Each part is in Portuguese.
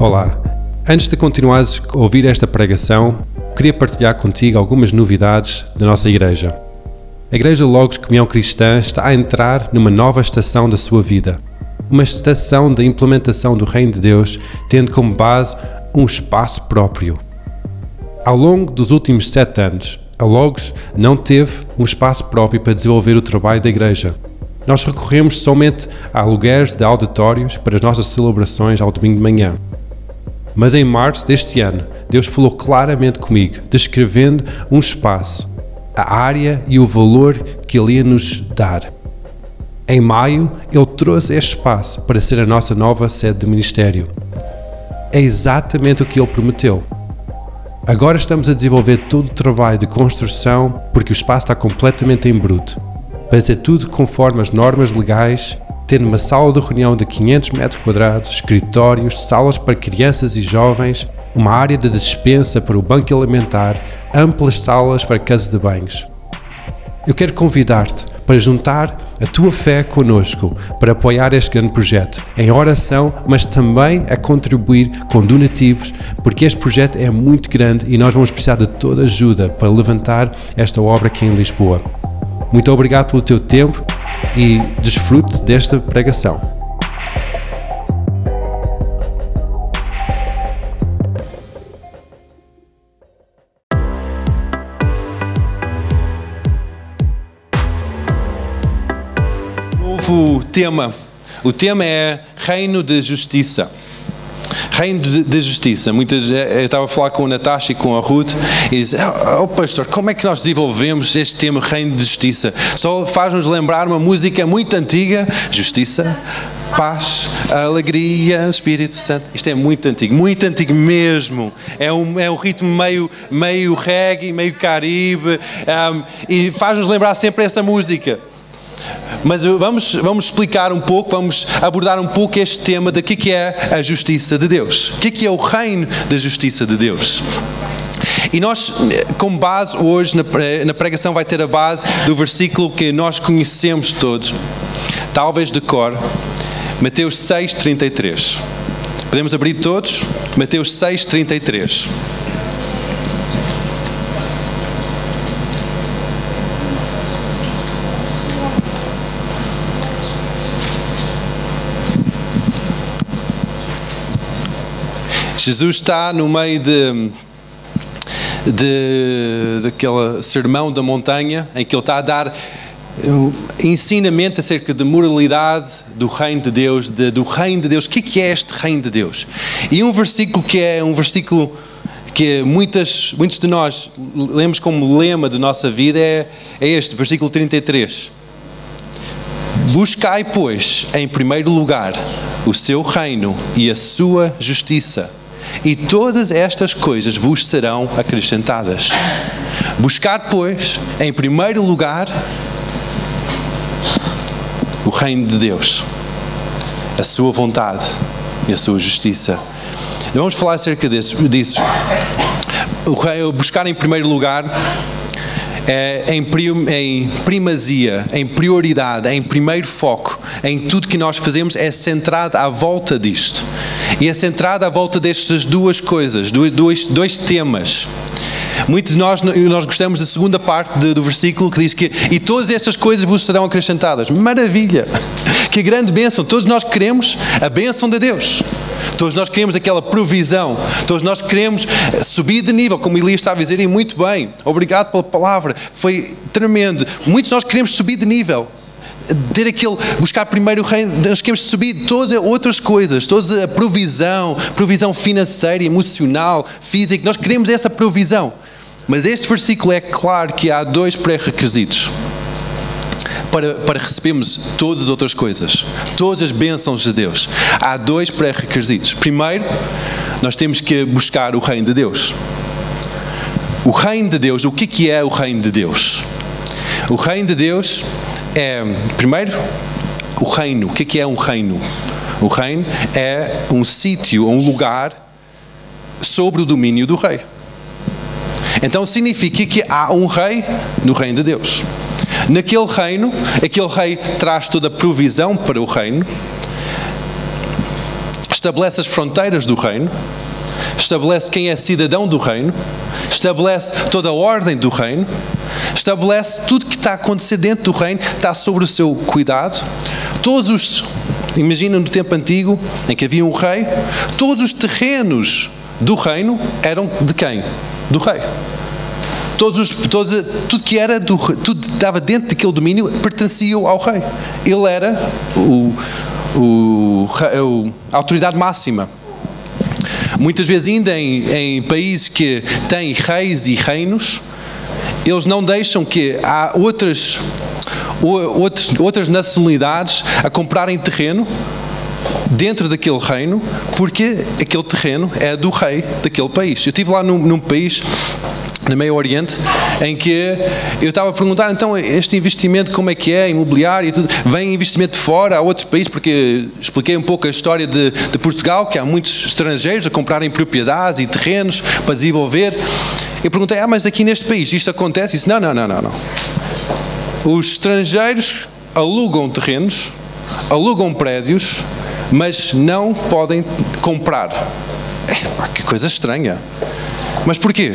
Olá. Antes de continuares a ouvir esta pregação, queria partilhar contigo algumas novidades da nossa igreja. A Igreja Logos Comunhão Cristã está a entrar numa nova estação da sua vida. Uma estação da implementação do Reino de Deus, tendo como base um espaço próprio. Ao longo dos últimos sete anos, a Logos não teve um espaço próprio para desenvolver o trabalho da igreja. Nós recorremos somente a aluguéis de auditórios para as nossas celebrações ao domingo de manhã. Mas em março deste ano, Deus falou claramente comigo, descrevendo um espaço, a área e o valor que Ele ia nos dar. Em maio, Ele trouxe este espaço para ser a nossa nova sede de ministério. É exatamente o que Ele prometeu. Agora estamos a desenvolver todo o trabalho de construção porque o espaço está completamente em bruto. Para ser tudo conforme as normas legais tendo uma sala de reunião de 500 metros quadrados, escritórios, salas para crianças e jovens, uma área de dispensa para o banco alimentar, amplas salas para casa de banhos. Eu quero convidar-te para juntar a tua fé conosco para apoiar este grande projeto em oração, mas também a contribuir com donativos, porque este projeto é muito grande e nós vamos precisar de toda ajuda para levantar esta obra aqui em Lisboa. Muito obrigado pelo teu tempo e desfrute desta pregação. Novo tema. O tema é Reino de Justiça. Reino de Justiça. Muitas, eh, eu estava a falar com a Natasha e com a Ruth e disse: oh, oh, pastor, como é que nós desenvolvemos este tema Reino de Justiça? Só faz-nos lembrar uma música muito antiga: Justiça, paz, alegria, Espírito Santo. Isto é muito antigo, muito antigo mesmo. É um, é um ritmo meio, meio reggae, meio caribe, um, e faz-nos lembrar sempre essa música. Mas vamos, vamos explicar um pouco, vamos abordar um pouco este tema de que, é a justiça de Deus. O que, que é o reino da justiça de Deus? E nós, como base, hoje na pregação vai ter a base do versículo que nós conhecemos todos, talvez de cor, Mateus 6, 33. Podemos abrir todos? Mateus 6, Jesus está no meio de, de sermão da montanha em que ele está a dar ensinamento acerca de moralidade do reino de Deus, de, do reino de Deus. O que é este reino de Deus? E um versículo que é um versículo que muitas, muitos de nós lemos como lema da nossa vida é, é este, versículo 33. Buscai, pois, em primeiro lugar o seu reino e a sua justiça e todas estas coisas vos serão acrescentadas. Buscar, pois, em primeiro lugar, o reino de Deus, a sua vontade e a sua justiça. Vamos falar acerca disso. O buscar em primeiro lugar é, em, em primazia, em prioridade, em primeiro foco, em tudo que nós fazemos é centrado à volta disto. E é centrado à volta destas duas coisas, dois, dois temas. Muitos de nós, nós gostamos da segunda parte do versículo que diz que e todas estas coisas vos serão acrescentadas. Maravilha! Que grande bênção! Todos nós queremos a bênção de Deus. Todos nós queremos aquela provisão. Todos nós queremos subir de nível, como Elias estava a dizer, e muito bem. Obrigado pela palavra. Foi tremendo. Muitos de nós queremos subir de nível ter aquele, buscar primeiro o reino, nós queremos subir todas outras coisas, toda a provisão, provisão financeira, emocional, física, nós queremos essa provisão. Mas este versículo é claro que há dois pré-requisitos para, para recebermos todas as outras coisas, todas as bênçãos de Deus. Há dois pré-requisitos. Primeiro, nós temos que buscar o reino de Deus. O reino de Deus, o que, é o reino de Deus? O reino de Deus é, primeiro, o reino. O que, que é um reino? O reino é um sítio, um lugar sobre o domínio do rei. Então significa que há um rei no reino de Deus. Naquele reino, aquele rei traz toda a provisão para o reino, estabelece as fronteiras do reino, estabelece quem é cidadão do reino, estabelece toda a ordem do reino, estabelece tudo que está a acontecer dentro do reino, está sobre o seu cuidado. Todos os, imagina no tempo antigo, em que havia um rei, todos os terrenos do reino eram de quem? Do rei. Todos os, todos, tudo que era do, tudo estava dentro daquele domínio pertencia ao rei. Ele era o, o, a autoridade máxima. Muitas vezes, ainda em, em países que têm reis e reinos, eles não deixam que há outras, outras, outras nacionalidades a comprarem terreno dentro daquele reino, porque aquele terreno é do rei daquele país. Eu estive lá num, num país no Meio Oriente, em que eu estava a perguntar, então, este investimento como é que é, imobiliário e tudo, vem investimento de fora, a outros países, porque expliquei um pouco a história de, de Portugal, que há muitos estrangeiros a comprarem propriedades e terrenos para desenvolver. Eu perguntei, ah, mas aqui neste país isto acontece? Disse, não, não, não, não, não. Os estrangeiros alugam terrenos, alugam prédios, mas não podem comprar. É, que coisa estranha. Mas porquê?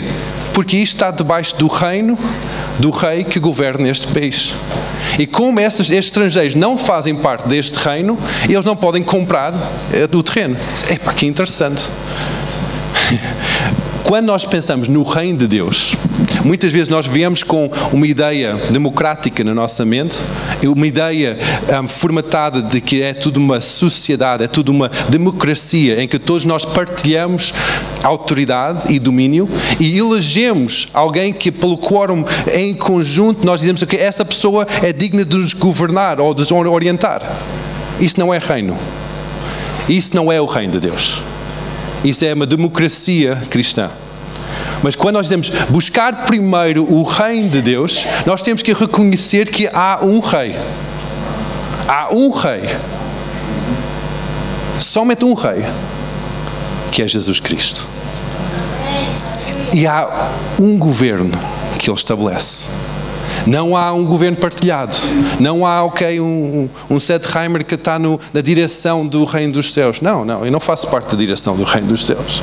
Porque isto está debaixo do reino do rei que governa este país. E como estes, estes estrangeiros não fazem parte deste reino, eles não podem comprar é, do terreno. Epá, que interessante. Quando nós pensamos no reino de Deus, muitas vezes nós viemos com uma ideia democrática na nossa mente, uma ideia um, formatada de que é tudo uma sociedade, é tudo uma democracia em que todos nós partilhamos autoridade e domínio e elegemos alguém que pelo quórum em conjunto nós dizemos que essa pessoa é digna de nos governar ou de nos orientar. Isso não é reino. Isso não é o reino de Deus. Isso é uma democracia cristã. Mas quando nós dizemos buscar primeiro o reino de Deus, nós temos que reconhecer que há um rei. Há um rei. Somente um rei, que é Jesus Cristo. E há um governo que ele estabelece. Não há um governo partilhado. Não há, ok, um, um Sethheimer que está no, na direção do reino dos céus. Não, não, eu não faço parte da direção do reino dos céus.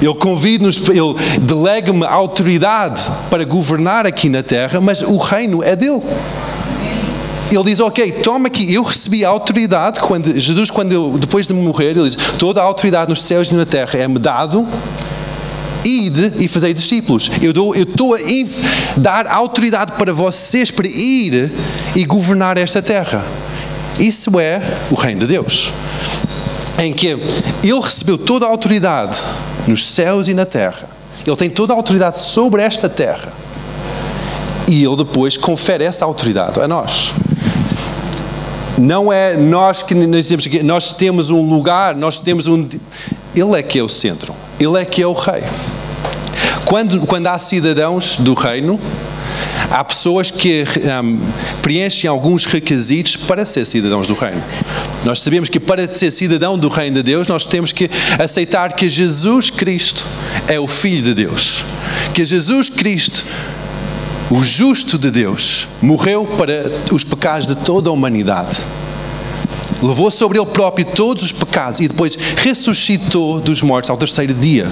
Ele convida-nos, ele delega-me autoridade para governar aqui na terra, mas o reino é dele. Ele diz, ok, toma aqui, eu recebi a autoridade, quando, Jesus, quando eu, depois de morrer, ele diz, toda a autoridade nos céus e na terra é-me dado, ide e fazei discípulos. Eu, eu estou a dar autoridade para vocês para ir e governar esta terra. Isso é o reino de Deus. Em que ele recebeu toda a autoridade nos céus e na terra. Ele tem toda a autoridade sobre esta terra. E ele depois confere essa autoridade a nós. Não é nós que nós dizemos que nós temos um lugar, nós temos um. Ele é que é o centro. Ele é que é o rei. Quando, quando há cidadãos do reino, há pessoas que um, preenchem alguns requisitos para ser cidadãos do reino. Nós sabemos que para ser cidadão do reino de Deus, nós temos que aceitar que Jesus Cristo é o Filho de Deus. Que Jesus Cristo, o justo de Deus, morreu para os pecados de toda a humanidade levou sobre ele próprio todos os pecados e depois ressuscitou dos mortos ao terceiro dia.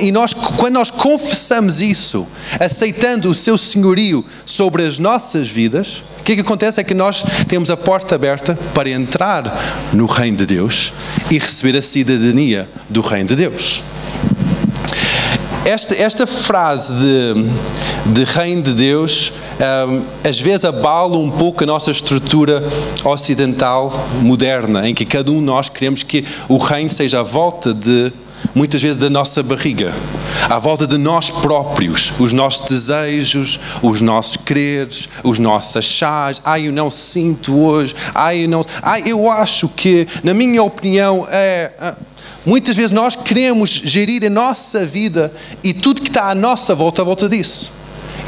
E nós, quando nós confessamos isso, aceitando o seu senhorio sobre as nossas vidas, o que, é que acontece é que nós temos a porta aberta para entrar no reino de Deus e receber a cidadania do reino de Deus. Esta, esta frase de, de reino de Deus um, às vezes abala um pouco a nossa estrutura ocidental moderna, em que cada um de nós queremos que o reino seja à volta de muitas vezes da nossa barriga, à volta de nós próprios, os nossos desejos, os nossos quereres, os nossos achares. Ai, eu não sinto hoje. Ai, eu não. Ai, eu acho que, na minha opinião, é. Muitas vezes nós queremos gerir a nossa vida e tudo que está à nossa volta, à volta disso.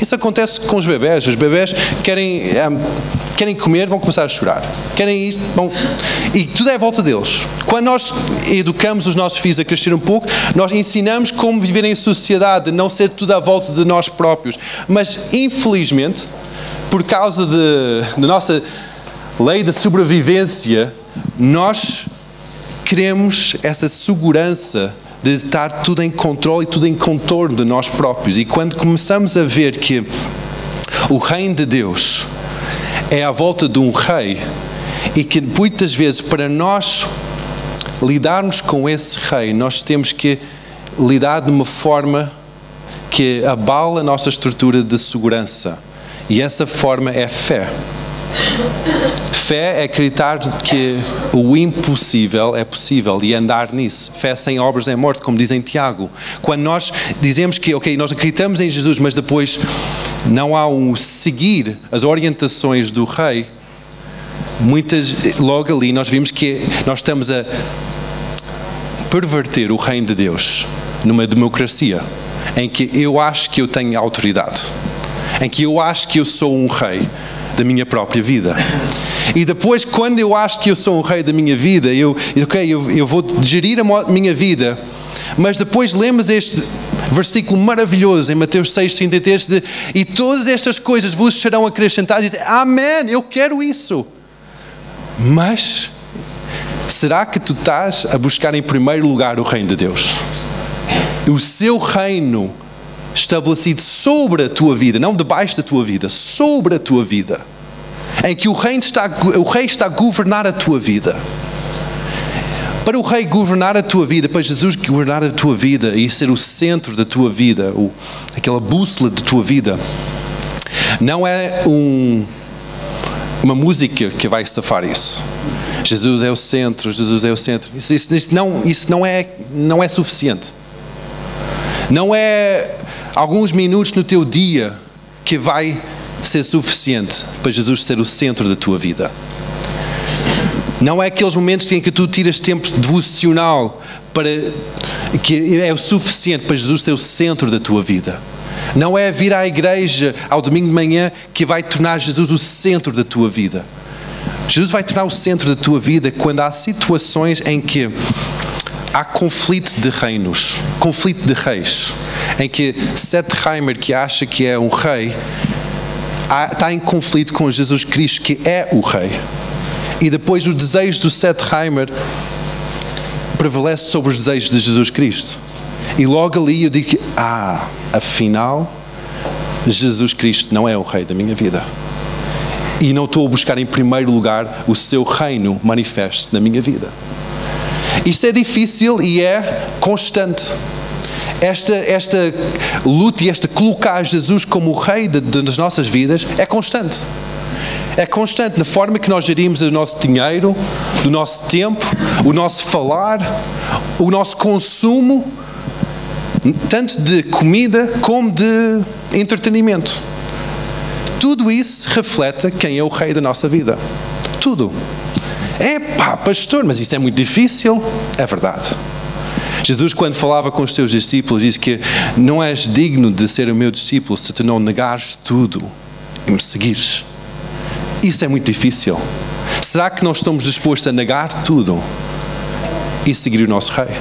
Isso acontece com os bebés. Os bebés querem, um, querem comer, vão começar a chorar. Querem ir, vão... E tudo é à volta deles. Quando nós educamos os nossos filhos a crescer um pouco, nós ensinamos como viver em sociedade, não ser tudo à volta de nós próprios. Mas, infelizmente, por causa da nossa lei de sobrevivência, nós queremos essa segurança de estar tudo em controle e tudo em contorno de nós próprios. E quando começamos a ver que o reino de Deus é à volta de um rei e que muitas vezes para nós lidarmos com esse rei, nós temos que lidar de uma forma que abala a nossa estrutura de segurança. E essa forma é fé. Fé é acreditar que o impossível é possível e andar nisso. Fé sem obras é morte, como dizem Tiago. Quando nós dizemos que, ok, nós acreditamos em Jesus, mas depois não há um seguir as orientações do Rei, muitas, logo ali nós vimos que nós estamos a perverter o reino de Deus numa democracia em que eu acho que eu tenho autoridade, em que eu acho que eu sou um rei da minha própria vida. E depois, quando eu acho que eu sou um rei da minha vida, eu, ok, eu, eu vou gerir a minha vida, mas depois lemos este versículo maravilhoso em Mateus 6, 33, de, e todas estas coisas vos serão acrescentadas, e diz, Amém, eu quero isso. Mas, será que tu estás a buscar em primeiro lugar o reino de Deus? O seu reino estabelecido sobre a tua vida, não debaixo da tua vida, sobre a tua vida, em que o rei está, o rei está a governar a tua vida. Para o rei governar a tua vida, para Jesus governar a tua vida e ser o centro da tua vida, o, aquela bússola da tua vida, não é um, uma música que vai safar isso. Jesus é o centro, Jesus é o centro. Isso, isso, isso, não, isso não, é, não é suficiente. Não é alguns minutos no teu dia que vai ser suficiente para Jesus ser o centro da tua vida. Não é aqueles momentos em que tu tiras tempo devocional para que é o suficiente para Jesus ser o centro da tua vida. Não é vir à igreja ao domingo de manhã que vai tornar Jesus o centro da tua vida. Jesus vai tornar o centro da tua vida quando há situações em que há conflito de reinos, conflito de reis, em que Seth Heimer, que acha que é um rei, está em conflito com Jesus Cristo, que é o rei. E depois o desejo do Seth Heimer prevalece sobre os desejos de Jesus Cristo. E logo ali eu digo: ah, afinal, Jesus Cristo não é o rei da minha vida. E não estou a buscar em primeiro lugar o seu reino manifesto na minha vida. Isto é difícil e é constante. Esta, esta luta e esta colocar Jesus como o rei de, de, das nossas vidas é constante. É constante na forma que nós gerimos o nosso dinheiro, o nosso tempo, o nosso falar, o nosso consumo, tanto de comida como de entretenimento. Tudo isso reflete quem é o rei da nossa vida. Tudo. É pá, pastor, mas isso é muito difícil. É verdade. Jesus, quando falava com os seus discípulos, disse que não és digno de ser o meu discípulo se tu não negares tudo e me seguires. Isso é muito difícil. Será que nós estamos dispostos a negar tudo e seguir o nosso Rei?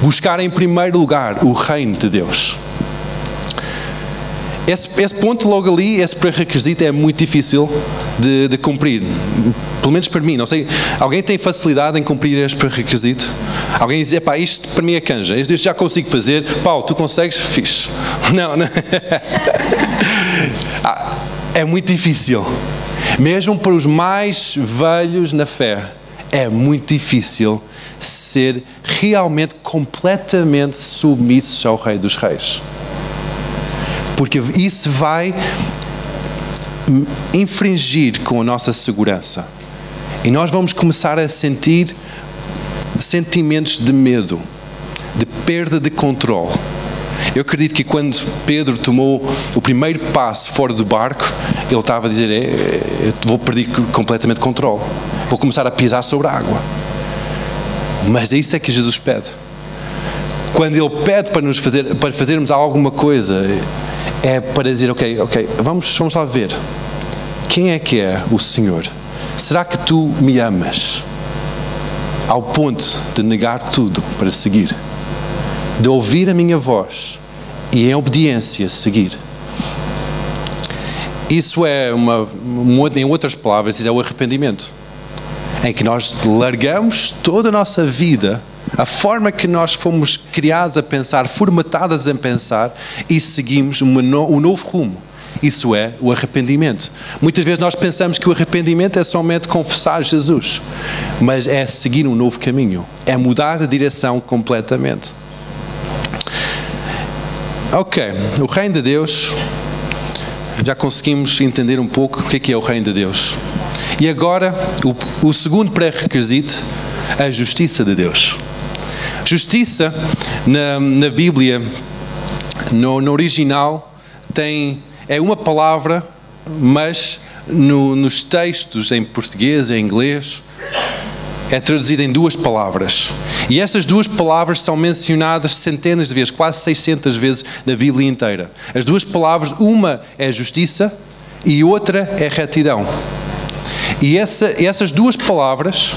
Buscar em primeiro lugar o reino de Deus. Esse, esse, ponto logo ali, esse pré-requisito é muito difícil de, de, cumprir. Pelo menos para mim, não sei. Alguém tem facilidade em cumprir este pré-requisito? Alguém diz, pá, isto para mim é canja, isto já consigo fazer. Paulo, tu consegues? Fixe. Não, não. Ah, é muito difícil. Mesmo para os mais velhos na fé, é muito difícil ser realmente completamente submissos ao Rei dos Reis porque isso vai infringir com a nossa segurança. E nós vamos começar a sentir sentimentos de medo, de perda de controle. Eu acredito que quando Pedro tomou o primeiro passo fora do barco, ele estava a dizer: é, eu vou perder completamente controle, vou começar a pisar sobre a água. Mas é isso é que Jesus pede. Quando Ele pede para nos fazer, para fazermos alguma coisa, é para dizer, ok, ok, vamos, vamos lá ver. Quem é que é o Senhor? Será que tu me amas? Ao ponto de negar tudo para seguir, de ouvir a minha voz e em obediência seguir. Isso é uma, em outras palavras, é o arrependimento. em que nós largamos toda a nossa vida, a forma que nós fomos criados a pensar, formatadas a pensar, e seguimos um novo rumo. Isso é o arrependimento. Muitas vezes nós pensamos que o arrependimento é somente confessar Jesus, mas é seguir um novo caminho, é mudar de direção completamente. Ok, o reino de Deus, já conseguimos entender um pouco o que é, é o reino de Deus. E agora, o, o segundo pré-requisito, a justiça de Deus. Justiça, na, na Bíblia, no, no original, tem é uma palavra, mas no, nos textos em português em inglês é traduzida em duas palavras. E essas duas palavras são mencionadas centenas de vezes, quase 600 vezes na Bíblia inteira. As duas palavras, uma é justiça e outra é retidão. E essa, essas duas palavras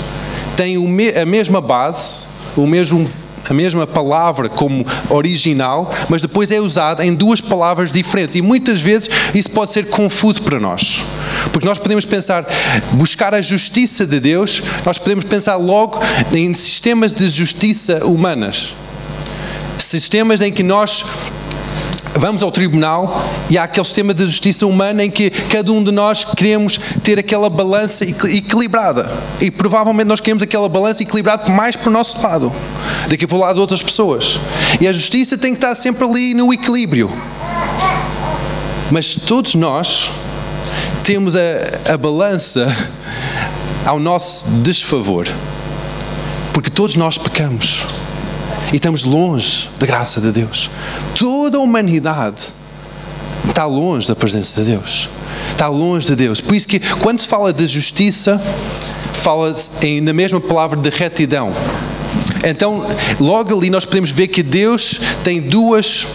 têm a mesma base, o mesmo a mesma palavra como original, mas depois é usada em duas palavras diferentes. E muitas vezes isso pode ser confuso para nós. Porque nós podemos pensar, buscar a justiça de Deus, nós podemos pensar logo em sistemas de justiça humanas. Sistemas em que nós vamos ao tribunal e há aquele sistema de justiça humana em que cada um de nós queremos ter aquela balança equilibrada. E provavelmente nós queremos aquela balança equilibrada mais para o nosso lado, do que para o lado de outras pessoas. E a justiça tem que estar sempre ali no equilíbrio. Mas todos nós temos a, a balança ao nosso desfavor. Porque todos nós pecamos e estamos longe da graça de Deus. Toda a humanidade está longe da presença de Deus. Está longe de Deus. Por isso que quando se fala de justiça, fala na mesma palavra de retidão. Então, logo ali nós podemos ver que Deus tem duas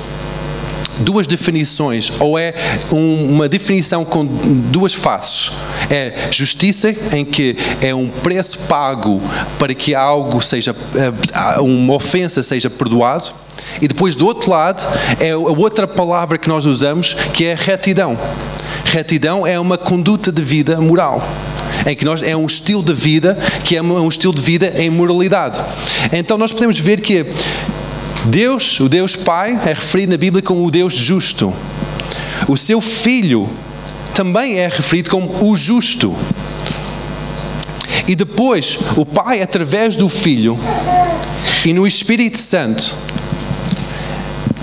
duas definições, ou é um, uma definição com duas faces. É justiça, em que é um preço pago para que algo seja, eh, uma ofensa seja perdoado. E depois, do outro lado, é a outra palavra que nós usamos, que é retidão. Retidão é uma conduta de vida moral em que nós é um estilo de vida que é um estilo de vida em moralidade. Então nós podemos ver que Deus, o Deus Pai, é referido na Bíblia como o Deus justo. O seu Filho também é referido como o justo. E depois, o Pai, através do Filho e no Espírito Santo,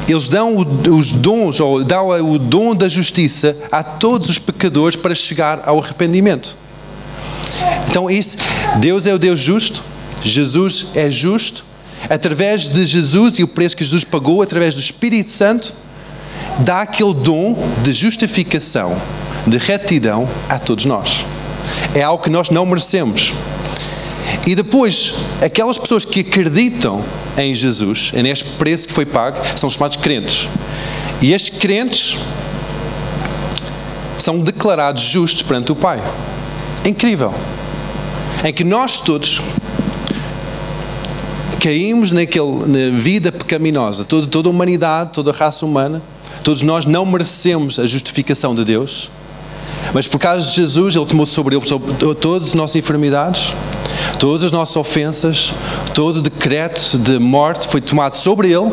eles dão os dons, ou dão o dom da justiça a todos os pecadores para chegar ao arrependimento. Então, isso, Deus é o Deus justo, Jesus é justo, através de Jesus e o preço que Jesus pagou, através do Espírito Santo, dá aquele dom de justificação, de retidão a todos nós. É algo que nós não merecemos. E depois, aquelas pessoas que acreditam em Jesus, neste preço que foi pago, são chamados crentes. E estes crentes são declarados justos perante o Pai. Incrível. Em que nós todos caímos naquele, na vida pecaminosa, toda, toda a humanidade, toda a raça humana, todos nós não merecemos a justificação de Deus, mas por causa de Jesus, Ele tomou sobre Ele sobre todas as nossas enfermidades, todas as nossas ofensas, todo o decreto de morte foi tomado sobre Ele.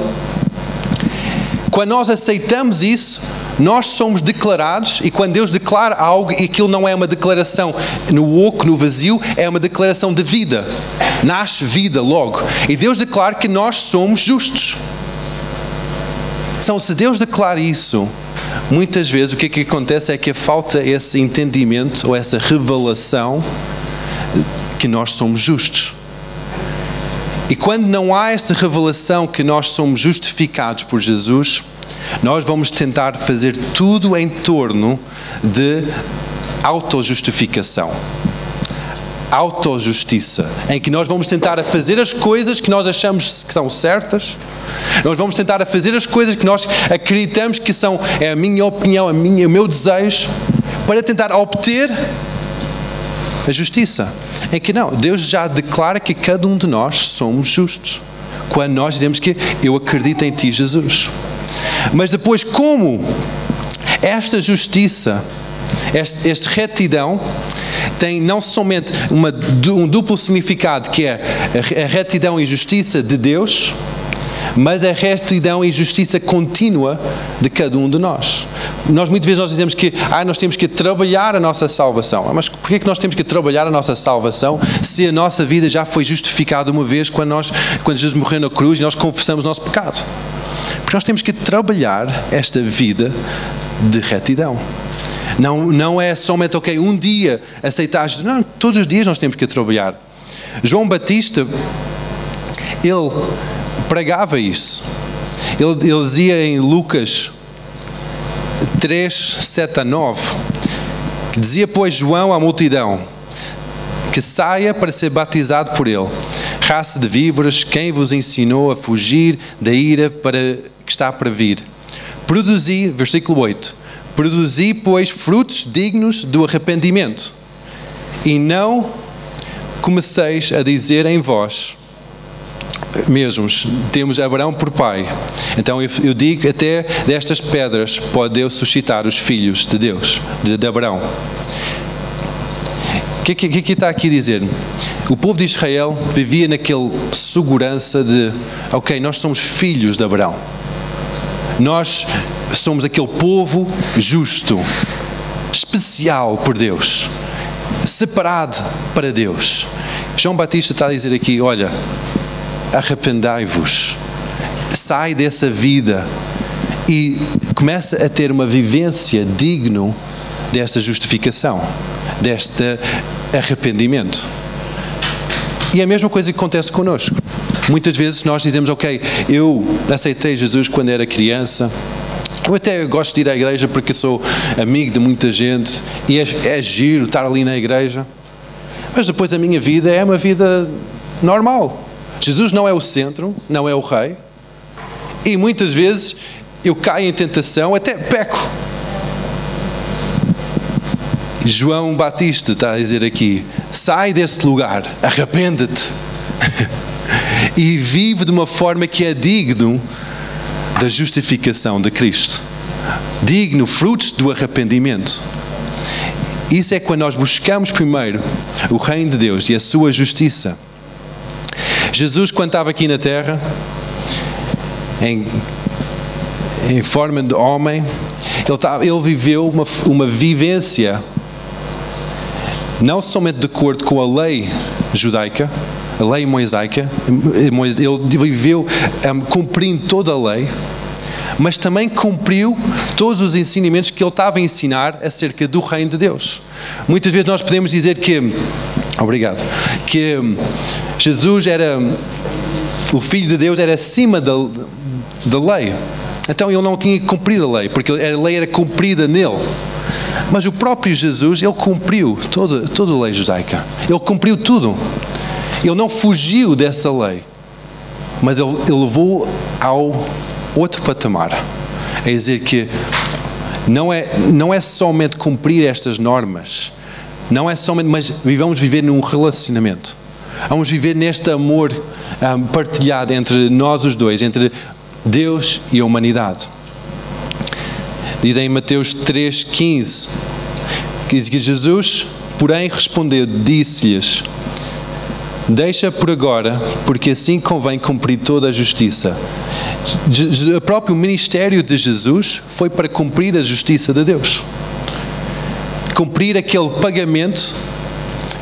Quando nós aceitamos isso, nós somos declarados, e quando Deus declara algo, e aquilo não é uma declaração no oco, no vazio, é uma declaração de vida. Nasce vida logo. E Deus declara que nós somos justos. Então, se Deus declara isso, muitas vezes o que, é que acontece é que falta esse entendimento ou essa revelação que nós somos justos. E quando não há essa revelação que nós somos justificados por Jesus, nós vamos tentar fazer tudo em torno de autojustificação. Autojustiça, em que nós vamos tentar a fazer as coisas que nós achamos que são certas, nós vamos tentar a fazer as coisas que nós acreditamos que são é a minha opinião, a minha, o meu desejo, para tentar obter a justiça. Em que não, Deus já declara que cada um de nós somos justos. Quando nós dizemos que eu acredito em Ti, Jesus. Mas depois, como esta justiça, este retidão, tem não somente uma, um duplo significado, que é a retidão e justiça de Deus, mas a retidão e justiça contínua de cada um de nós. Nós muitas vezes nós dizemos que ah, nós temos que trabalhar a nossa salvação. Mas porquê que nós temos que trabalhar a nossa salvação se a nossa vida já foi justificada uma vez quando, nós, quando Jesus morreu na cruz e nós confessamos o nosso pecado? Porque nós temos que trabalhar esta vida de retidão. Não, não é somente, ok, um dia aceitar Jesus. Não, todos os dias nós temos que trabalhar. João Batista, ele pregava isso. Ele, ele dizia em Lucas 3, 7 a 9, que dizia, pois, João à multidão, que saia para ser batizado por ele. Raça de víboras, quem vos ensinou a fugir da ira para que está para vir? Produzi, versículo 8, produzi, pois, frutos dignos do arrependimento, e não comeceis a dizer em vós, mesmos, temos Abraão por pai. Então eu, digo até destas pedras pode Deus suscitar os filhos de Deus, de, de Abraão. O que, que, que está aqui a dizer? O povo de Israel vivia naquela segurança de, ok, nós somos filhos de Abraão. Nós somos aquele povo justo, especial por Deus, separado para Deus. João Batista está a dizer aqui: olha, arrependai-vos, sai dessa vida e começa a ter uma vivência digno desta justificação, deste arrependimento. E é a mesma coisa que acontece connosco. Muitas vezes nós dizemos, ok, eu aceitei Jesus quando era criança, eu até gosto de ir à igreja porque sou amigo de muita gente e é, é giro estar ali na igreja, mas depois a minha vida é uma vida normal. Jesus não é o centro, não é o rei, e muitas vezes eu caio em tentação, até peco. João Batista está a dizer aqui: sai desse lugar, arrepende-te e vive de uma forma que é digno da justificação de Cristo, digno, frutos do arrependimento. Isso é quando nós buscamos primeiro o reino de Deus e a sua justiça. Jesus, quando estava aqui na terra, em, em forma de homem, ele, estava, ele viveu uma, uma vivência não somente de acordo com a lei judaica, a lei mosaica, ele viveu um, cumprindo toda a lei, mas também cumpriu todos os ensinamentos que ele estava a ensinar acerca do reino de Deus. Muitas vezes nós podemos dizer que, obrigado, que Jesus era, o Filho de Deus era acima da, da lei. Então ele não tinha que cumprir a lei, porque a lei era cumprida nele. Mas o próprio Jesus, ele cumpriu toda, toda a lei judaica. Ele cumpriu tudo. Ele não fugiu dessa lei. Mas ele, ele levou ao outro patamar. É dizer que não é, não é somente cumprir estas normas, não é somente, mas vamos viver num relacionamento. Vamos viver neste amor um, partilhado entre nós os dois, entre Deus e a humanidade. Diz em Mateus 3,15 que diz que Jesus, porém, respondeu, disse-lhes: Deixa por agora, porque assim convém cumprir toda a justiça. O próprio ministério de Jesus foi para cumprir a justiça de Deus. Cumprir aquele pagamento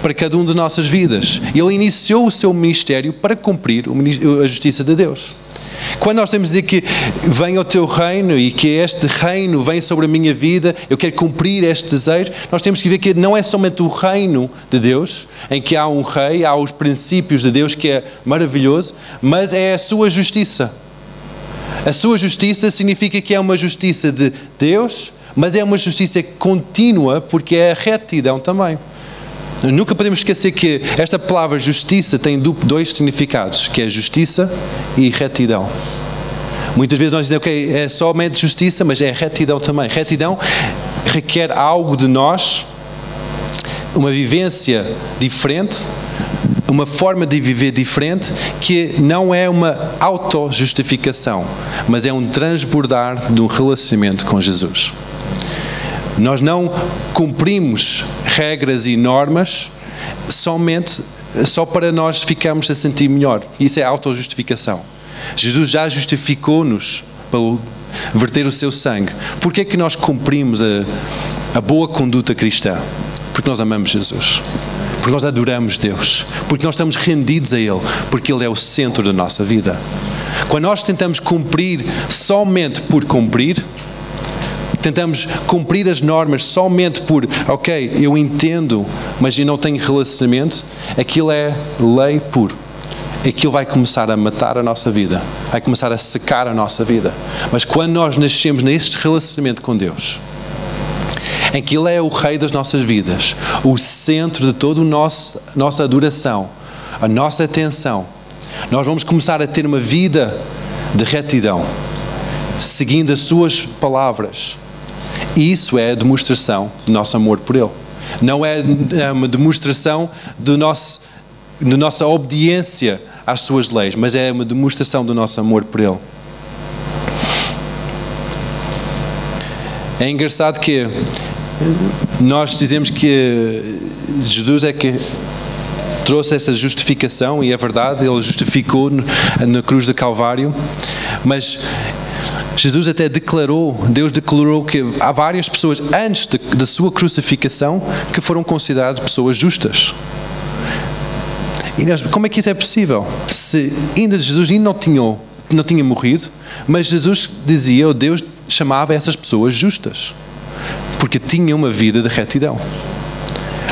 para cada um de nossas vidas. Ele iniciou o seu ministério para cumprir a justiça de Deus. Quando nós temos de dizer que venha o teu reino e que este reino vem sobre a minha vida, eu quero cumprir este desejo, nós temos que ver que não é somente o reino de Deus, em que há um rei, há os princípios de Deus, que é maravilhoso, mas é a sua justiça. A sua justiça significa que é uma justiça de Deus, mas é uma justiça contínua, porque é a retidão também. Nunca podemos esquecer que esta palavra justiça tem dois significados, que é justiça e retidão. Muitas vezes nós dizemos, ok, é somente justiça, mas é retidão também. Retidão requer algo de nós, uma vivência diferente, uma forma de viver diferente, que não é uma auto-justificação, mas é um transbordar de um relacionamento com Jesus. Nós não cumprimos regras e normas somente só para nós ficarmos a sentir melhor. Isso é autojustificação. Jesus já justificou-nos pelo verter o seu sangue. Por que é que nós cumprimos a, a boa conduta cristã? Porque nós amamos Jesus. Porque nós adoramos Deus. Porque nós estamos rendidos a Ele. Porque Ele é o centro da nossa vida. Quando nós tentamos cumprir somente por cumprir, tentamos cumprir as normas somente por, ok, eu entendo, mas eu não tenho relacionamento, aquilo é lei puro. Aquilo vai começar a matar a nossa vida, vai começar a secar a nossa vida. Mas quando nós nascemos neste relacionamento com Deus, em que Ele é o Rei das nossas vidas, o centro de toda a nossa adoração, a nossa atenção, nós vamos começar a ter uma vida de retidão, seguindo as Suas palavras. E isso é a demonstração do nosso amor por Ele. Não é, é uma demonstração do nosso, da nossa obediência às Suas leis, mas é uma demonstração do nosso amor por Ele. É engraçado que nós dizemos que Jesus é que trouxe essa justificação, e é verdade, ele justificou na cruz do Calvário, mas Jesus até declarou, Deus declarou que há várias pessoas antes da sua crucificação que foram consideradas pessoas justas. E nós, como é que isso é possível? Se ainda Jesus ainda não tinha, não tinha morrido, mas Jesus dizia, ou Deus chamava essas pessoas justas, porque tinham uma vida de retidão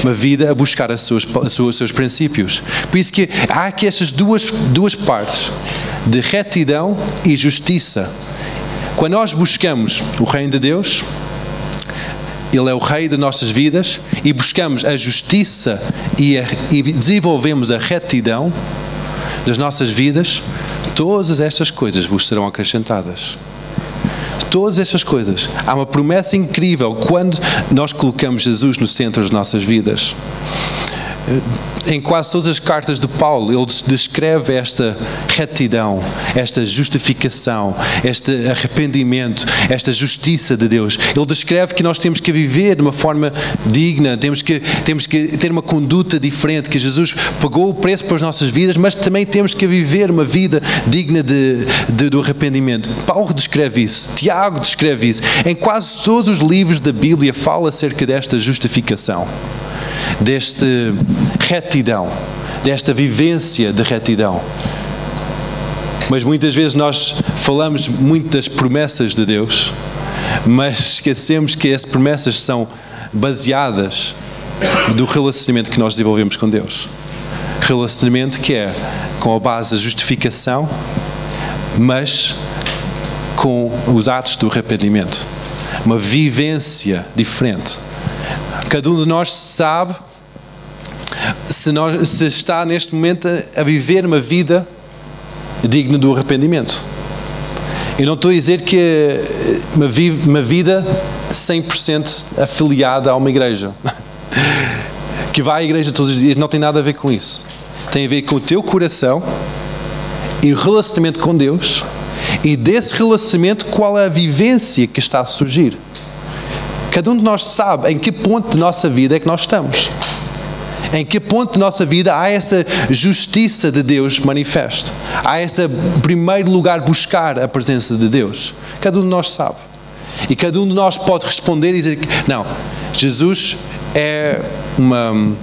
uma vida a buscar os seus, seus princípios. Por isso que há aqui estas duas, duas partes, de retidão e justiça. Quando nós buscamos o reino de Deus, Ele é o rei de nossas vidas, e buscamos a justiça e, a, e desenvolvemos a retidão das nossas vidas, todas estas coisas vos serão acrescentadas. Todas essas coisas. Há uma promessa incrível quando nós colocamos Jesus no centro das nossas vidas em quase todas as cartas de Paulo, ele descreve esta retidão, esta justificação, este arrependimento, esta justiça de Deus. Ele descreve que nós temos que viver de uma forma digna, temos que, temos que ter uma conduta diferente, que Jesus pagou o preço para as nossas vidas, mas também temos que viver uma vida digna de, de, do arrependimento. Paulo descreve isso, Tiago descreve isso. Em quase todos os livros da Bíblia fala acerca desta justificação deste retidão, desta vivência de retidão. Mas muitas vezes nós falamos muito das promessas de Deus, mas esquecemos que essas promessas são baseadas do relacionamento que nós desenvolvemos com Deus. Relacionamento que é com a base da justificação, mas com os atos do arrependimento. Uma vivência diferente. Cada um de nós sabe se, nós, se está neste momento a, viver uma vida digna do arrependimento. Eu não estou a dizer que uma, uma vida 100% afiliada a uma igreja. Que vai à igreja todos os dias, não tem nada a ver com isso. Tem a ver com o teu coração e o relacionamento com Deus e desse relacionamento qual é a vivência que está a surgir. Cada um de nós sabe em que ponto de nossa vida é que nós estamos. Em que ponto de nossa vida há essa justiça de Deus manifesta? Há esse primeiro lugar buscar a presença de Deus? Cada um de nós sabe. E cada um de nós pode responder e dizer não, Jesus é uma.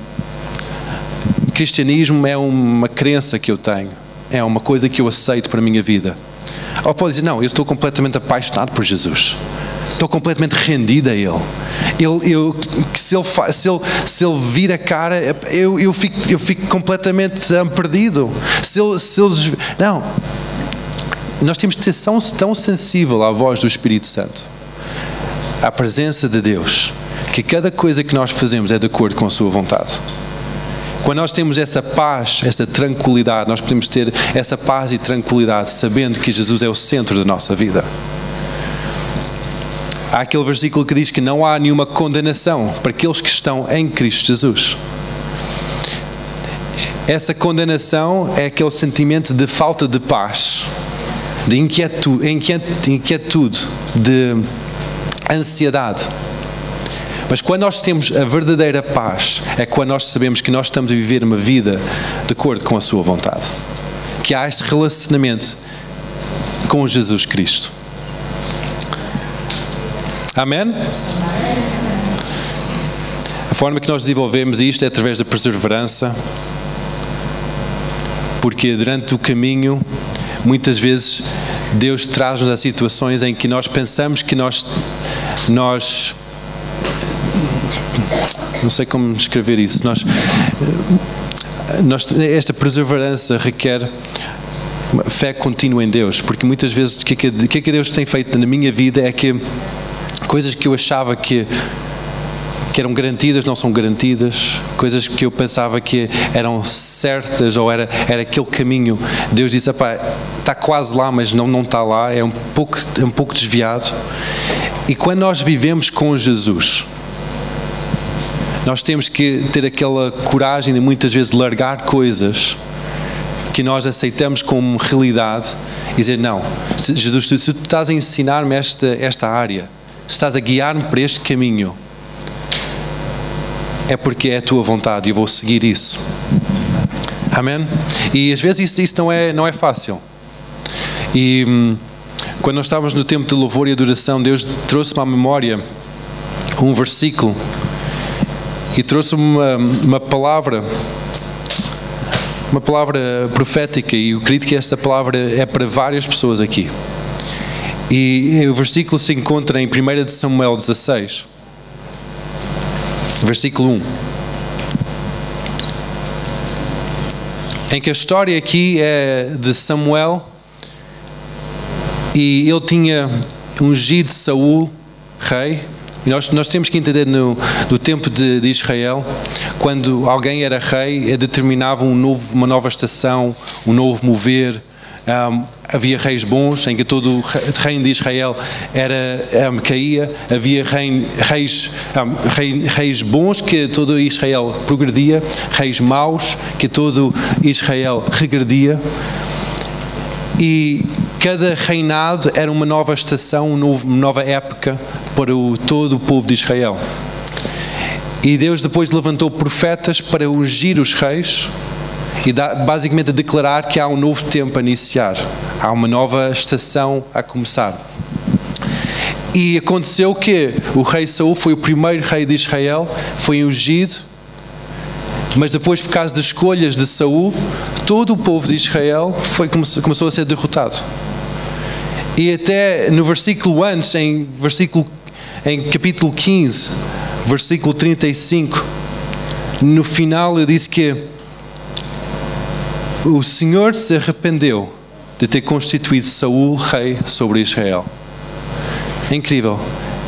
Cristianismo é uma crença que eu tenho, é uma coisa que eu aceito para a minha vida. Ou pode dizer, não, eu estou completamente apaixonado por Jesus estou completamente rendido a Ele. ele eu, se, ele se, ele, se ele vir a cara, eu, eu, fico, eu fico completamente perdido. Se ele, se ele, não. Nós temos de ser tão, tão sensível à voz do Espírito Santo, à presença de Deus, que cada coisa que nós fazemos é de acordo com a Sua vontade. Quando nós temos essa paz, essa tranquilidade, nós podemos ter essa paz e tranquilidade sabendo que Jesus é o centro da nossa vida. Há aquele versículo que diz que não há nenhuma condenação para aqueles que estão em Cristo Jesus. Essa condenação é aquele sentimento de falta de paz, de inquietude, inquietude de ansiedade. Mas quando nós temos a verdadeira paz, é quando nós sabemos que nós estamos a viver uma vida de acordo com a Sua vontade. Que há este relacionamento com Jesus Cristo. Amém? A forma que nós desenvolvemos isto é através da perseverança, porque durante o caminho, muitas vezes, Deus traz-nos a situações em que nós pensamos que nós, nós não sei como escrever isso, nós, nós esta perseverança requer fé contínua em Deus, porque muitas vezes o que, é que, que Deus tem feito na minha vida é que coisas que eu achava que que eram garantidas não são garantidas, coisas que eu pensava que eram certas ou era, era aquele caminho. Deus disse: está quase lá, mas não, não está lá, é um, pouco, é um pouco desviado. E quando nós vivemos com Jesus, nós temos que ter aquela coragem de muitas vezes largar coisas que nós aceitamos como realidade e dizer: Não, Jesus, se tu estás a ensinar-me esta, esta área, estás a guiar-me para este caminho, é porque é a tua vontade e eu vou seguir isso. Amém? E às vezes isso, isso não, é, não é fácil. E hum, quando nós estávamos no tempo de louvor e adoração, Deus trouxe-me à memória um versículo e trouxe-me uma, uma palavra uma palavra profética e eu acredito que esta palavra é para várias pessoas aqui. E o versículo se encontra em 1 Samuel 16 versículo 1. Em que a história aqui é de Samuel e ele tinha ungido Saul, rei. E nós, nós temos que entender no, no tempo de, de Israel, quando alguém era rei, determinava um novo, uma nova estação, um novo mover, um, havia reis bons, em que todo o reino de Israel era, um, caía, havia rein, reis, um, rei, reis bons que todo Israel progredia, reis maus que todo Israel regredia. E cada reinado era uma nova estação, uma nova época para o, todo o povo de Israel. E Deus depois levantou profetas para ungir os reis e dá, basicamente a declarar que há um novo tempo a iniciar, há uma nova estação a começar. E aconteceu que o rei Saul foi o primeiro rei de Israel, foi ungido, mas depois, por causa das escolhas de Saul, todo o povo de Israel foi, começou a ser derrotado. E até no versículo antes, em, versículo, em capítulo 15, versículo 35, no final eu disse que o Senhor se arrependeu de ter constituído Saul rei sobre Israel. É incrível.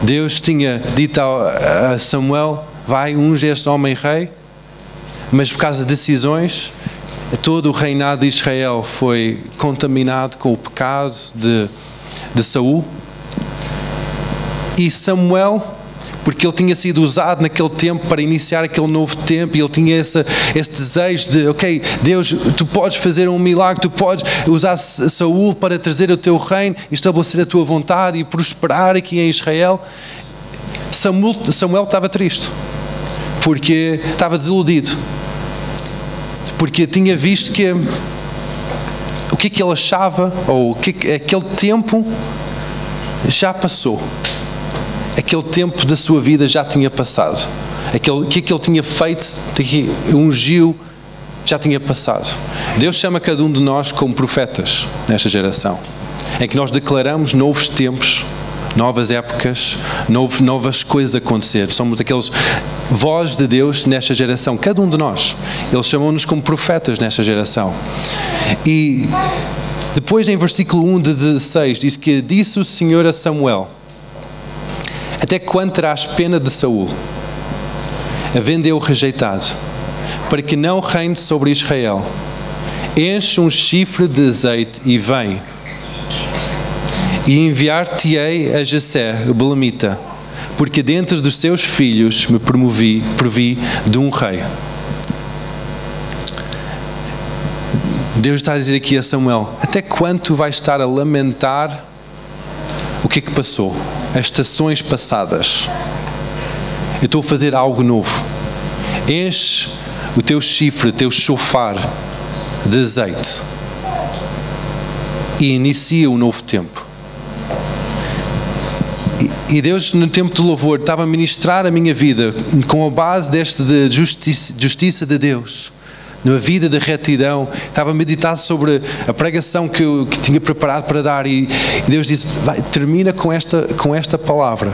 Deus tinha dito a Samuel: vai, unge este homem rei, mas por causa de decisões, todo o reinado de Israel foi contaminado com o pecado de, de Saul. E Samuel porque ele tinha sido usado naquele tempo para iniciar aquele novo tempo e ele tinha esse, desejo de, ok, Deus, tu podes fazer um milagre, tu podes usar Saul para trazer o teu reino, estabelecer a tua vontade e prosperar aqui em Israel. Samuel, Samuel estava triste, porque estava desiludido, porque tinha visto que o que, é que ele achava, ou o que aquele tempo já passou aquele tempo da sua vida já tinha passado. Aquele que, que ele tinha feito, que ungiu, já tinha passado. Deus chama cada um de nós como profetas nesta geração, em que nós declaramos novos tempos, novas épocas, novo, novas coisas a acontecer. Somos aqueles voz de Deus nesta geração, cada um de nós. Ele chamou-nos como profetas nesta geração. E depois, em versículo 1 de 16, diz que disse o Senhor a Samuel: até quando terás pena de Saul, havendo eu rejeitado, para que não reine sobre Israel? Enche um chifre de azeite e vem. E enviar-te-ei a Jessé, o Belemita, porque dentro dos seus filhos me promovi, provi de um rei. Deus está a dizer aqui a Samuel: até quando tu vais estar a lamentar o que é que passou? As estações passadas. Eu estou a fazer algo novo. Enche o teu chifre, o teu chofar de azeite e inicia um novo tempo. E Deus, no tempo de louvor, estava a ministrar a minha vida com a base deste de justiça, justiça de Deus, na vida de retidão. Estava a meditar sobre a pregação que eu que tinha preparado para dar e, e Deus disse: vai, termina com esta, com esta palavra.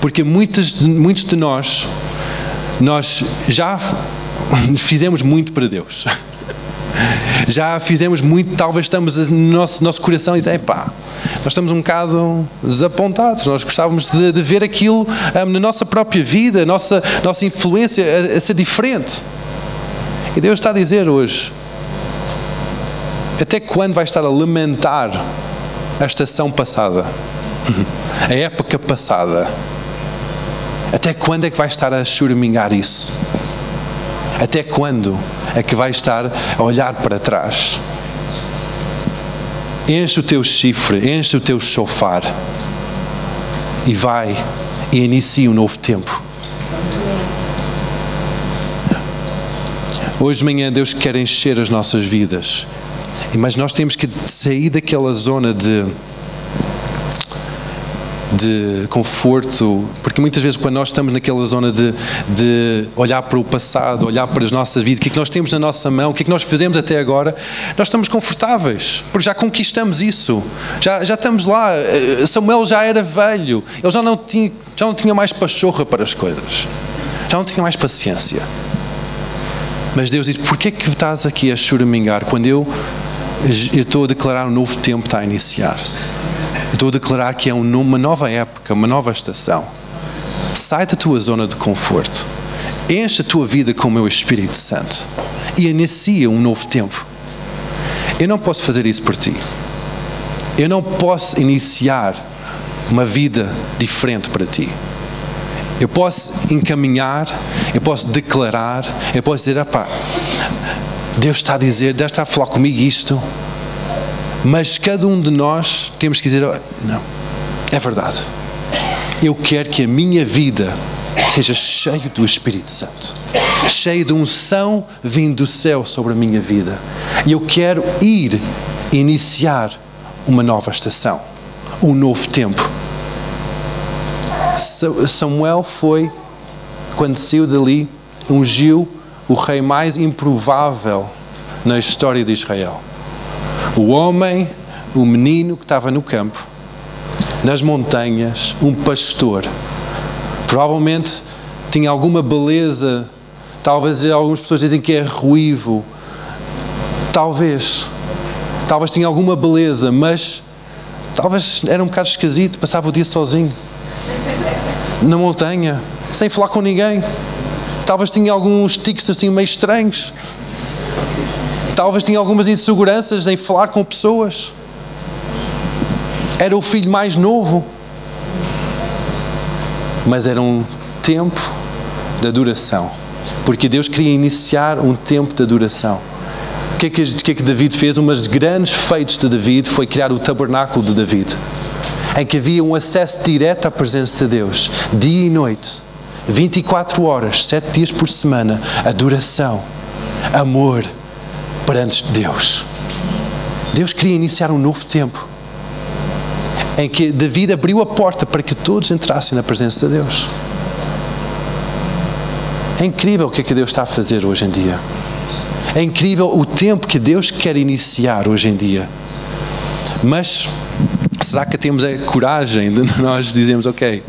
Porque muitos, muitos de nós, nós já fizemos muito para Deus. Já fizemos muito, talvez estamos no nosso, nosso coração e dizemos, pá, nós estamos um bocado desapontados, nós gostávamos de, de ver aquilo um, na nossa própria vida, a nossa, nossa influência a, a ser diferente. E Deus está a dizer hoje, até quando vai estar a lamentar a estação passada? A época passada? Até quando é que vai estar a choramingar isso? Até quando é que vai estar a olhar para trás? Enche o teu chifre, enche o teu chofar e vai e inicia um novo tempo. Hoje de manhã Deus quer encher as nossas vidas, mas nós temos que sair daquela zona de de conforto, porque muitas vezes quando nós estamos naquela zona de, de olhar para o passado, olhar para as nossas vidas, o que é que nós temos na nossa mão, o que é que nós fazemos até agora, nós estamos confortáveis, porque já conquistamos isso, já, já estamos lá. Eh, Samuel já era velho, ele já não tinha, já não tinha mais pachorra para as coisas, já não tinha mais paciência. Mas Deus diz: porquê é que estás aqui a choramingar quando eu, eu estou a declarar um novo tempo está a iniciar? estou a declarar que é uma nova época, uma nova estação. Sai da tua zona de conforto. Enche a tua vida com o meu Espírito Santo. E inicia um novo tempo. Eu não posso fazer isso por ti. Eu não posso iniciar uma vida diferente para ti. Eu posso encaminhar, eu posso declarar, eu posso dizer, pá, Deus está a dizer, Deus está a falar comigo isto, mas cada um de nós temos que dizer: não, é verdade. Eu quero que a minha vida seja cheia do Espírito Santo, cheia de unção vindo do céu sobre a minha vida. E eu quero ir iniciar uma nova estação, um novo tempo. Samuel foi, quando saiu dali, ungiu o rei mais improvável na história de Israel. O homem, o menino que estava no campo, nas montanhas, um pastor, provavelmente tinha alguma beleza, talvez algumas pessoas dizem que é ruivo, talvez, talvez tinha alguma beleza, mas talvez era um bocado esquisito, passava o dia sozinho, na montanha, sem falar com ninguém. Talvez tinha alguns tiques assim meio estranhos. Talvez tinha algumas inseguranças em falar com pessoas. Era o filho mais novo. Mas era um tempo de adoração. Porque Deus queria iniciar um tempo de adoração. O que é que, que, é que David fez? Um dos grandes feitos de David foi criar o tabernáculo de David. Em que havia um acesso direto à presença de Deus, dia e noite, 24 horas, 7 dias por semana, adoração, amor, perante Deus. Deus queria iniciar um novo tempo em que David abriu a porta para que todos entrassem na presença de Deus. É incrível o que é que Deus está a fazer hoje em dia. É incrível o tempo que Deus quer iniciar hoje em dia. Mas será que temos a coragem de nós dizermos, ok,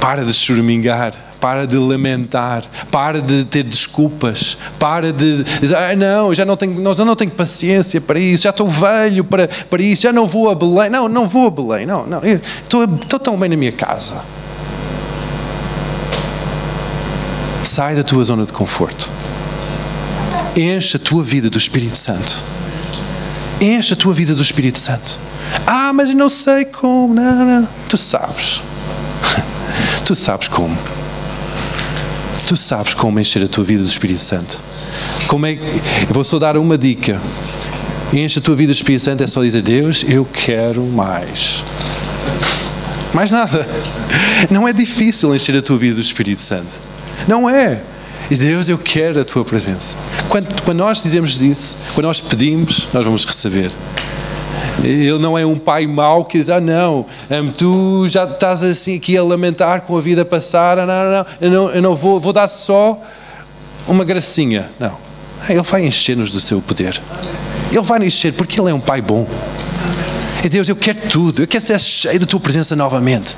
para de choramingar, para de lamentar, para de ter desculpas, para de dizer, ah, não, já não tenho, não, não tenho paciência para isso, já estou velho para, para isso, já não vou a Belém. Não, não vou a Belém, não, não, estou, estou tão bem na minha casa. Sai da tua zona de conforto. Enche a tua vida do Espírito Santo. Enche a tua vida do Espírito Santo. Ah, mas não sei como. Não, não. Tu sabes. Tu sabes como. Tu sabes como encher a tua vida do Espírito Santo. Como é, eu vou só dar uma dica. Enche a tua vida do Espírito Santo é só dizer: Deus, eu quero mais. Mais nada. Não é difícil encher a tua vida do Espírito Santo. Não é. E Deus, eu quero a tua presença. Quando, quando nós dizemos isso, quando nós pedimos, nós vamos receber. Ele não é um pai mau que diz, ah não, tu já estás assim aqui a lamentar com a vida passar, não, não, não, eu não, eu não vou, vou dar só uma gracinha. Não. Ele vai encher-nos do seu poder. Ele vai encher porque Ele é um pai bom. E Deus, eu quero tudo, eu quero ser cheio da tua presença novamente.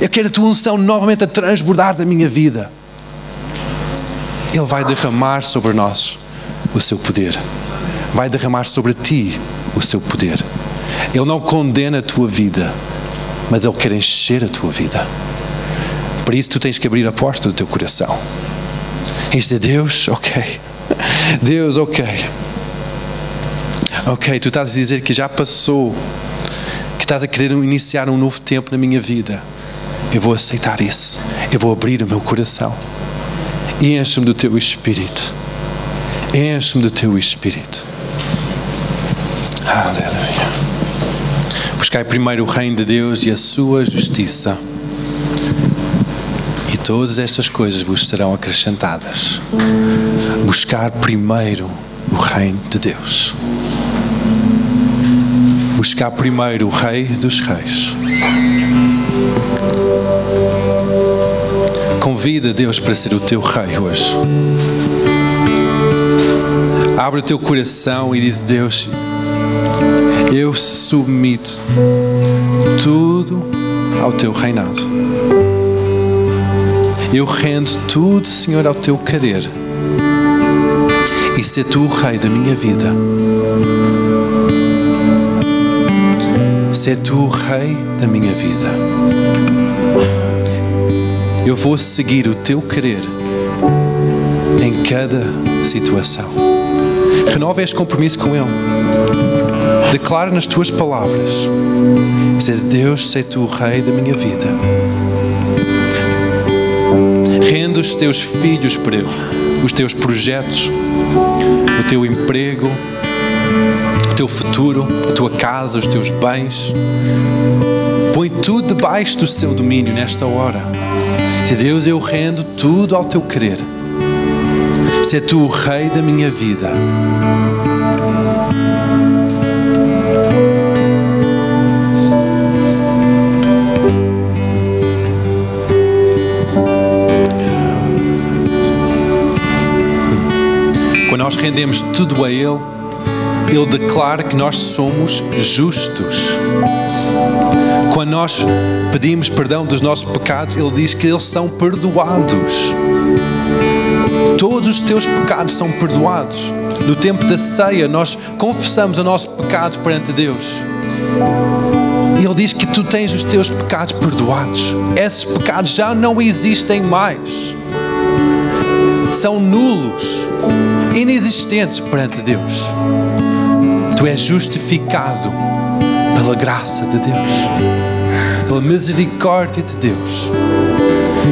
Eu quero a tua unção novamente a transbordar da minha vida. Ele vai derramar sobre nós o seu poder. Vai derramar sobre ti o seu poder. Ele não condena a tua vida, mas Ele quer encher a tua vida. Por isso tu tens que abrir a porta do teu coração. E dizer, Deus, ok. Deus, ok. Ok, tu estás a dizer que já passou, que estás a querer iniciar um novo tempo na minha vida. Eu vou aceitar isso. Eu vou abrir o meu coração. E enche-me do teu espírito. Enche-me do teu espírito. Aleluia. Buscai primeiro o reino de Deus e a sua justiça, e todas estas coisas vos serão acrescentadas. Buscar primeiro o reino de Deus. Buscar primeiro o Rei dos Reis. Convida Deus para ser o teu Rei hoje. Abre o teu coração e diz: Deus, eu submito tudo ao teu reinado. Eu rendo tudo, Senhor, ao teu querer. E ser tu o rei da minha vida. Ser tu o rei da minha vida. Eu vou seguir o teu querer em cada situação. Renova este compromisso com Ele. Declara nas tuas palavras: Dizer, Deus, sei tu o Rei da minha vida. Rende os teus filhos para Ele, os teus projetos, o teu emprego, o teu futuro, a tua casa, os teus bens. Põe tudo debaixo do seu domínio nesta hora. Se Deus, eu rendo tudo ao teu querer. Se tu o Rei da minha vida. Nós rendemos tudo a Ele, Ele declara que nós somos justos. Quando nós pedimos perdão dos nossos pecados, Ele diz que eles são perdoados. Todos os teus pecados são perdoados. No tempo da ceia, nós confessamos o nosso pecado perante Deus. Ele diz que tu tens os teus pecados perdoados. Esses pecados já não existem mais. São nulos inexistentes perante Deus. Tu és justificado pela graça de Deus, pela misericórdia de Deus.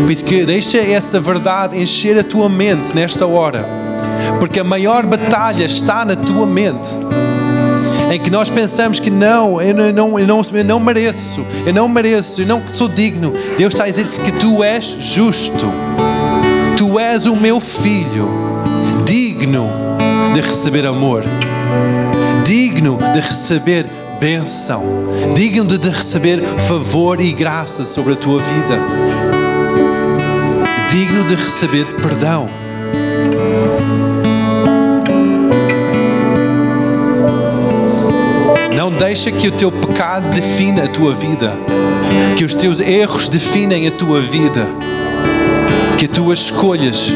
Por isso que deixa essa verdade encher a tua mente nesta hora, porque a maior batalha está na tua mente em que nós pensamos que não, eu não, eu não, eu não mereço, eu não mereço, eu não sou digno. Deus está a dizer que tu és justo, tu és o meu filho digno de receber amor, digno de receber bênção, digno de receber favor e graça sobre a tua vida, digno de receber perdão. Não deixa que o teu pecado defina a tua vida, que os teus erros definem a tua vida, que as tuas escolhas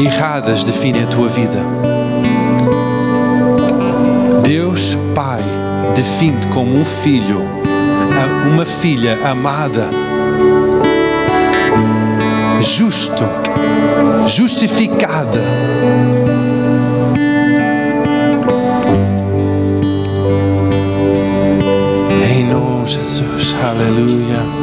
erradas definem a tua vida. Deus Pai define-te como um filho, uma filha amada, justo, justificada. Em nome de Jesus, aleluia.